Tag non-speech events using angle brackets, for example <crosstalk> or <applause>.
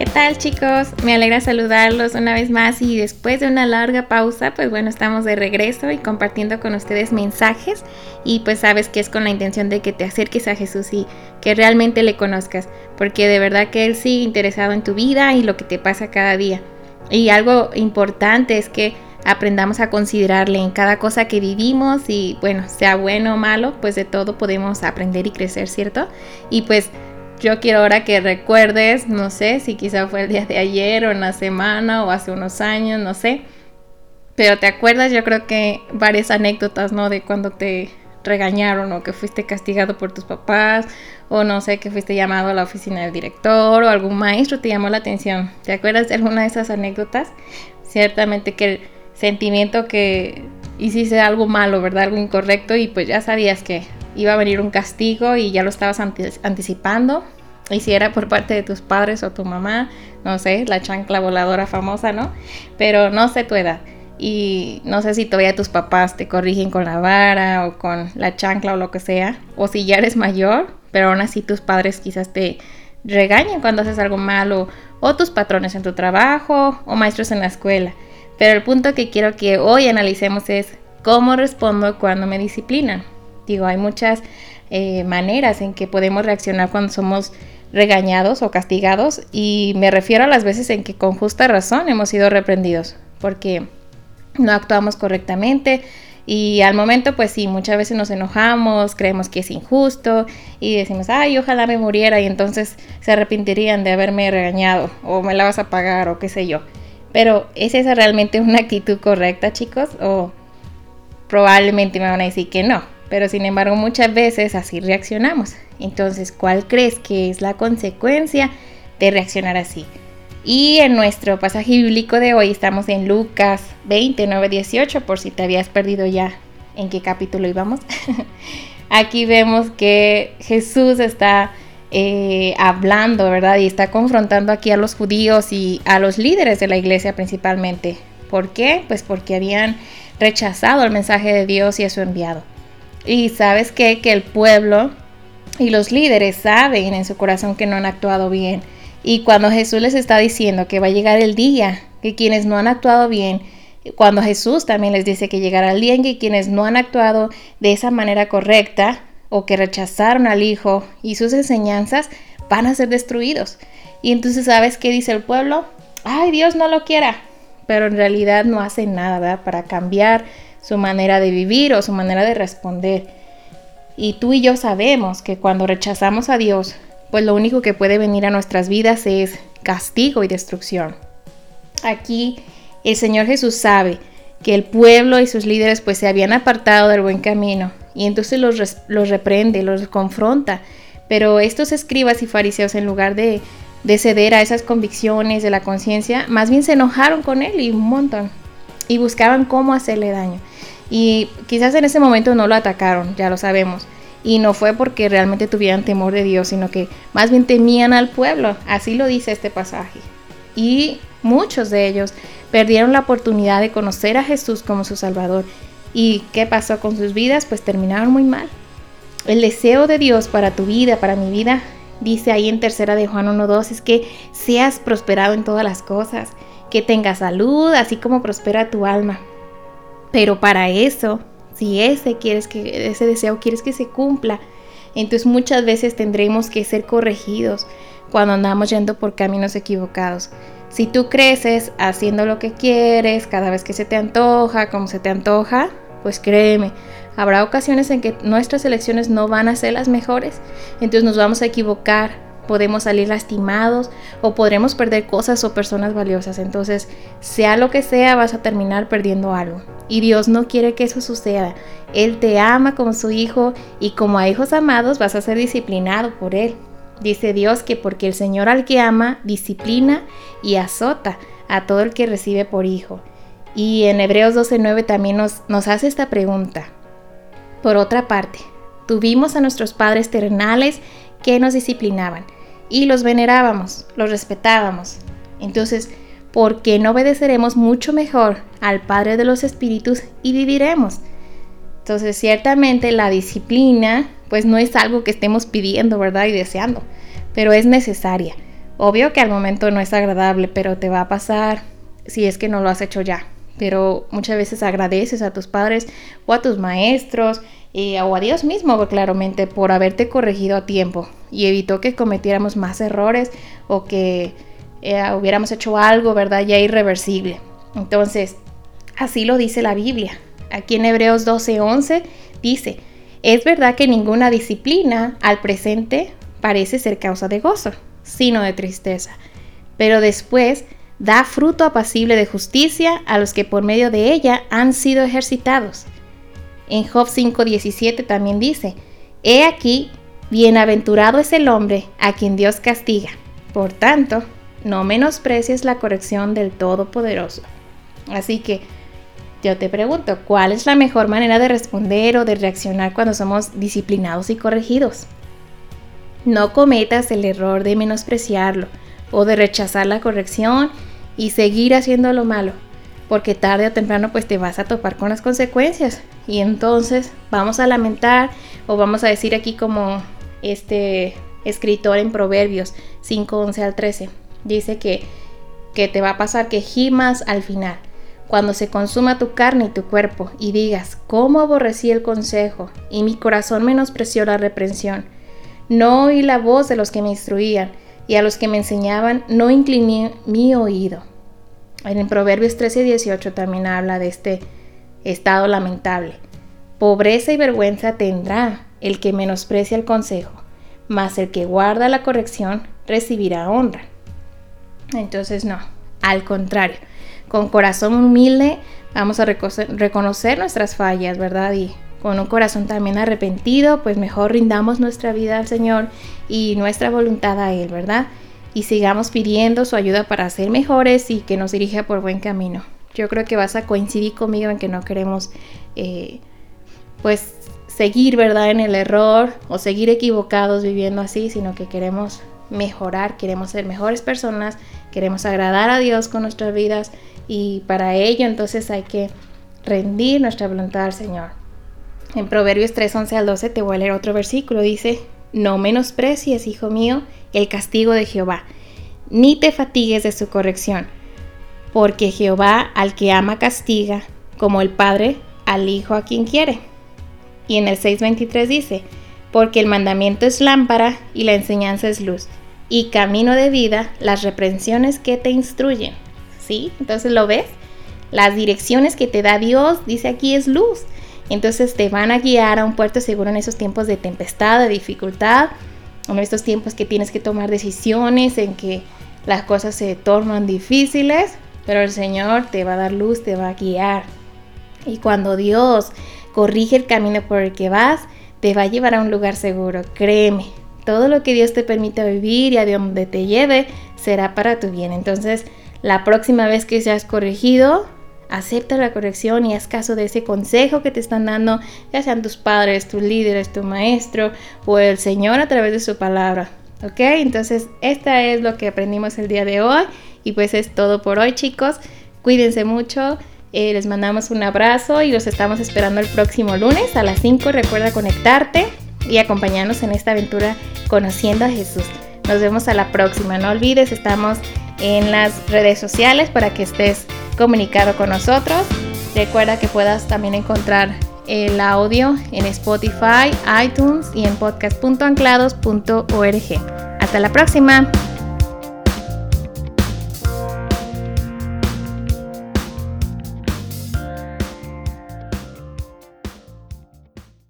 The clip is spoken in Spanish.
¿Qué tal chicos? Me alegra saludarlos una vez más y después de una larga pausa, pues bueno, estamos de regreso y compartiendo con ustedes mensajes y pues sabes que es con la intención de que te acerques a Jesús y que realmente le conozcas, porque de verdad que Él sigue interesado en tu vida y lo que te pasa cada día. Y algo importante es que aprendamos a considerarle en cada cosa que vivimos y bueno, sea bueno o malo, pues de todo podemos aprender y crecer, ¿cierto? Y pues yo quiero ahora que recuerdes, no sé si quizá fue el día de ayer o en la semana o hace unos años, no sé. Pero te acuerdas, yo creo que varias anécdotas, ¿no? De cuando te regañaron o que fuiste castigado por tus papás o no sé, que fuiste llamado a la oficina del director o algún maestro te llamó la atención. ¿Te acuerdas de alguna de esas anécdotas? Ciertamente que el sentimiento que hiciste algo malo, ¿verdad? Algo incorrecto y pues ya sabías que iba a venir un castigo y ya lo estabas anticipando. Y si era por parte de tus padres o tu mamá, no sé, la chancla voladora famosa, ¿no? Pero no sé tu edad. Y no sé si todavía tus papás te corrigen con la vara o con la chancla o lo que sea. O si ya eres mayor, pero aún así tus padres quizás te regañan cuando haces algo malo. O tus patrones en tu trabajo o maestros en la escuela. Pero el punto que quiero que hoy analicemos es cómo respondo cuando me disciplinan. Digo, hay muchas eh, maneras en que podemos reaccionar cuando somos regañados o castigados y me refiero a las veces en que con justa razón hemos sido reprendidos porque no actuamos correctamente y al momento pues sí, muchas veces nos enojamos, creemos que es injusto y decimos, ay, ojalá me muriera y entonces se arrepentirían de haberme regañado o me la vas a pagar o qué sé yo. Pero ¿es esa realmente una actitud correcta chicos? O probablemente me van a decir que no pero sin embargo muchas veces así reaccionamos. Entonces, ¿cuál crees que es la consecuencia de reaccionar así? Y en nuestro pasaje bíblico de hoy estamos en Lucas 29, 18, por si te habías perdido ya en qué capítulo íbamos. <laughs> Aquí vemos que Jesús está eh, hablando, ¿verdad? Y está confrontando aquí a los judíos y a los líderes de la iglesia principalmente. ¿Por qué? Pues porque habían rechazado el mensaje de Dios y a su enviado. Y sabes qué? Que el pueblo y los líderes saben en su corazón que no han actuado bien. Y cuando Jesús les está diciendo que va a llegar el día que quienes no han actuado bien, cuando Jesús también les dice que llegará el día en que quienes no han actuado de esa manera correcta o que rechazaron al Hijo y sus enseñanzas, van a ser destruidos. Y entonces, ¿sabes qué dice el pueblo? Ay, Dios no lo quiera. Pero en realidad no hace nada para cambiar su manera de vivir o su manera de responder. Y tú y yo sabemos que cuando rechazamos a Dios, pues lo único que puede venir a nuestras vidas es castigo y destrucción. Aquí el Señor Jesús sabe que el pueblo y sus líderes pues se habían apartado del buen camino y entonces los, los reprende, los confronta. Pero estos escribas y fariseos en lugar de, de ceder a esas convicciones de la conciencia, más bien se enojaron con él y un montón y buscaban cómo hacerle daño. Y quizás en ese momento no lo atacaron, ya lo sabemos. Y no fue porque realmente tuvieran temor de Dios, sino que más bien temían al pueblo. Así lo dice este pasaje. Y muchos de ellos perdieron la oportunidad de conocer a Jesús como su Salvador. ¿Y qué pasó con sus vidas? Pues terminaron muy mal. El deseo de Dios para tu vida, para mi vida, dice ahí en tercera de Juan 1.2, es que seas prosperado en todas las cosas, que tengas salud, así como prospera tu alma. Pero para eso, si ese quieres que ese deseo quieres que se cumpla, entonces muchas veces tendremos que ser corregidos cuando andamos yendo por caminos equivocados. Si tú creces haciendo lo que quieres, cada vez que se te antoja, como se te antoja, pues créeme, habrá ocasiones en que nuestras elecciones no van a ser las mejores, entonces nos vamos a equivocar, podemos salir lastimados o podremos perder cosas o personas valiosas. Entonces, sea lo que sea, vas a terminar perdiendo algo. Y Dios no quiere que eso suceda. Él te ama como su hijo y como a hijos amados vas a ser disciplinado por Él. Dice Dios que porque el Señor al que ama, disciplina y azota a todo el que recibe por hijo. Y en Hebreos 12:9 también nos, nos hace esta pregunta. Por otra parte, tuvimos a nuestros padres terrenales que nos disciplinaban y los venerábamos, los respetábamos. Entonces, ¿por qué no obedeceremos mucho mejor al Padre de los Espíritus y viviremos? Entonces, ciertamente la disciplina, pues no es algo que estemos pidiendo, ¿verdad? Y deseando, pero es necesaria. Obvio que al momento no es agradable, pero te va a pasar si es que no lo has hecho ya. Pero muchas veces agradeces a tus padres o a tus maestros eh, o a Dios mismo, claramente, por haberte corregido a tiempo y evitó que cometiéramos más errores o que eh, hubiéramos hecho algo, ¿verdad? Ya irreversible. Entonces, así lo dice la Biblia. Aquí en Hebreos 12:11 dice, es verdad que ninguna disciplina al presente parece ser causa de gozo, sino de tristeza, pero después da fruto apacible de justicia a los que por medio de ella han sido ejercitados. En Job 5:17 también dice, He aquí, bienaventurado es el hombre a quien Dios castiga. Por tanto, no menosprecies la corrección del Todopoderoso. Así que yo te pregunto, ¿cuál es la mejor manera de responder o de reaccionar cuando somos disciplinados y corregidos? No cometas el error de menospreciarlo o de rechazar la corrección y seguir haciendo lo malo, porque tarde o temprano pues te vas a topar con las consecuencias y entonces vamos a lamentar o vamos a decir aquí como este escritor en Proverbios 5, 11 al 13, dice que, que te va a pasar que gimas al final cuando se consuma tu carne y tu cuerpo, y digas, ¿cómo aborrecí el consejo? Y mi corazón menospreció la reprensión. No oí la voz de los que me instruían, y a los que me enseñaban no incliné mi oído. En Proverbios 13 y 18 también habla de este estado lamentable. Pobreza y vergüenza tendrá el que menosprecia el consejo, mas el que guarda la corrección recibirá honra. Entonces no, al contrario, con corazón humilde vamos a reconocer nuestras fallas, ¿verdad? Y con un corazón también arrepentido, pues mejor rindamos nuestra vida al Señor y nuestra voluntad a Él, ¿verdad? Y sigamos pidiendo su ayuda para ser mejores y que nos dirija por buen camino. Yo creo que vas a coincidir conmigo en que no queremos, eh, pues, seguir, ¿verdad?, en el error o seguir equivocados viviendo así, sino que queremos mejorar, queremos ser mejores personas, queremos agradar a Dios con nuestras vidas y para ello entonces hay que rendir nuestra voluntad al Señor. En Proverbios 3, 11 al 12 te voy a leer otro versículo. Dice, no menosprecies, hijo mío, el castigo de Jehová, ni te fatigues de su corrección, porque Jehová al que ama castiga, como el Padre al Hijo a quien quiere. Y en el 6.23 dice, porque el mandamiento es lámpara y la enseñanza es luz, y camino de vida las reprensiones que te instruyen. Entonces lo ves. Las direcciones que te da Dios, dice aquí, es luz. Entonces te van a guiar a un puerto seguro en esos tiempos de tempestad, de dificultad, en estos tiempos que tienes que tomar decisiones, en que las cosas se tornan difíciles, pero el Señor te va a dar luz, te va a guiar. Y cuando Dios corrige el camino por el que vas, te va a llevar a un lugar seguro, créeme. Todo lo que Dios te permita vivir y a donde te lleve será para tu bien. Entonces, la próxima vez que seas corregido, acepta la corrección y haz caso de ese consejo que te están dando, ya sean tus padres, tus líderes, tu maestro o el Señor a través de su palabra. ¿Ok? Entonces, esta es lo que aprendimos el día de hoy y pues es todo por hoy chicos. Cuídense mucho. Eh, les mandamos un abrazo y los estamos esperando el próximo lunes a las 5. Recuerda conectarte y acompañarnos en esta aventura conociendo a Jesús. Nos vemos a la próxima. No olvides, estamos en las redes sociales para que estés comunicado con nosotros. Recuerda que puedas también encontrar el audio en Spotify, iTunes y en podcast.anclados.org. Hasta la próxima.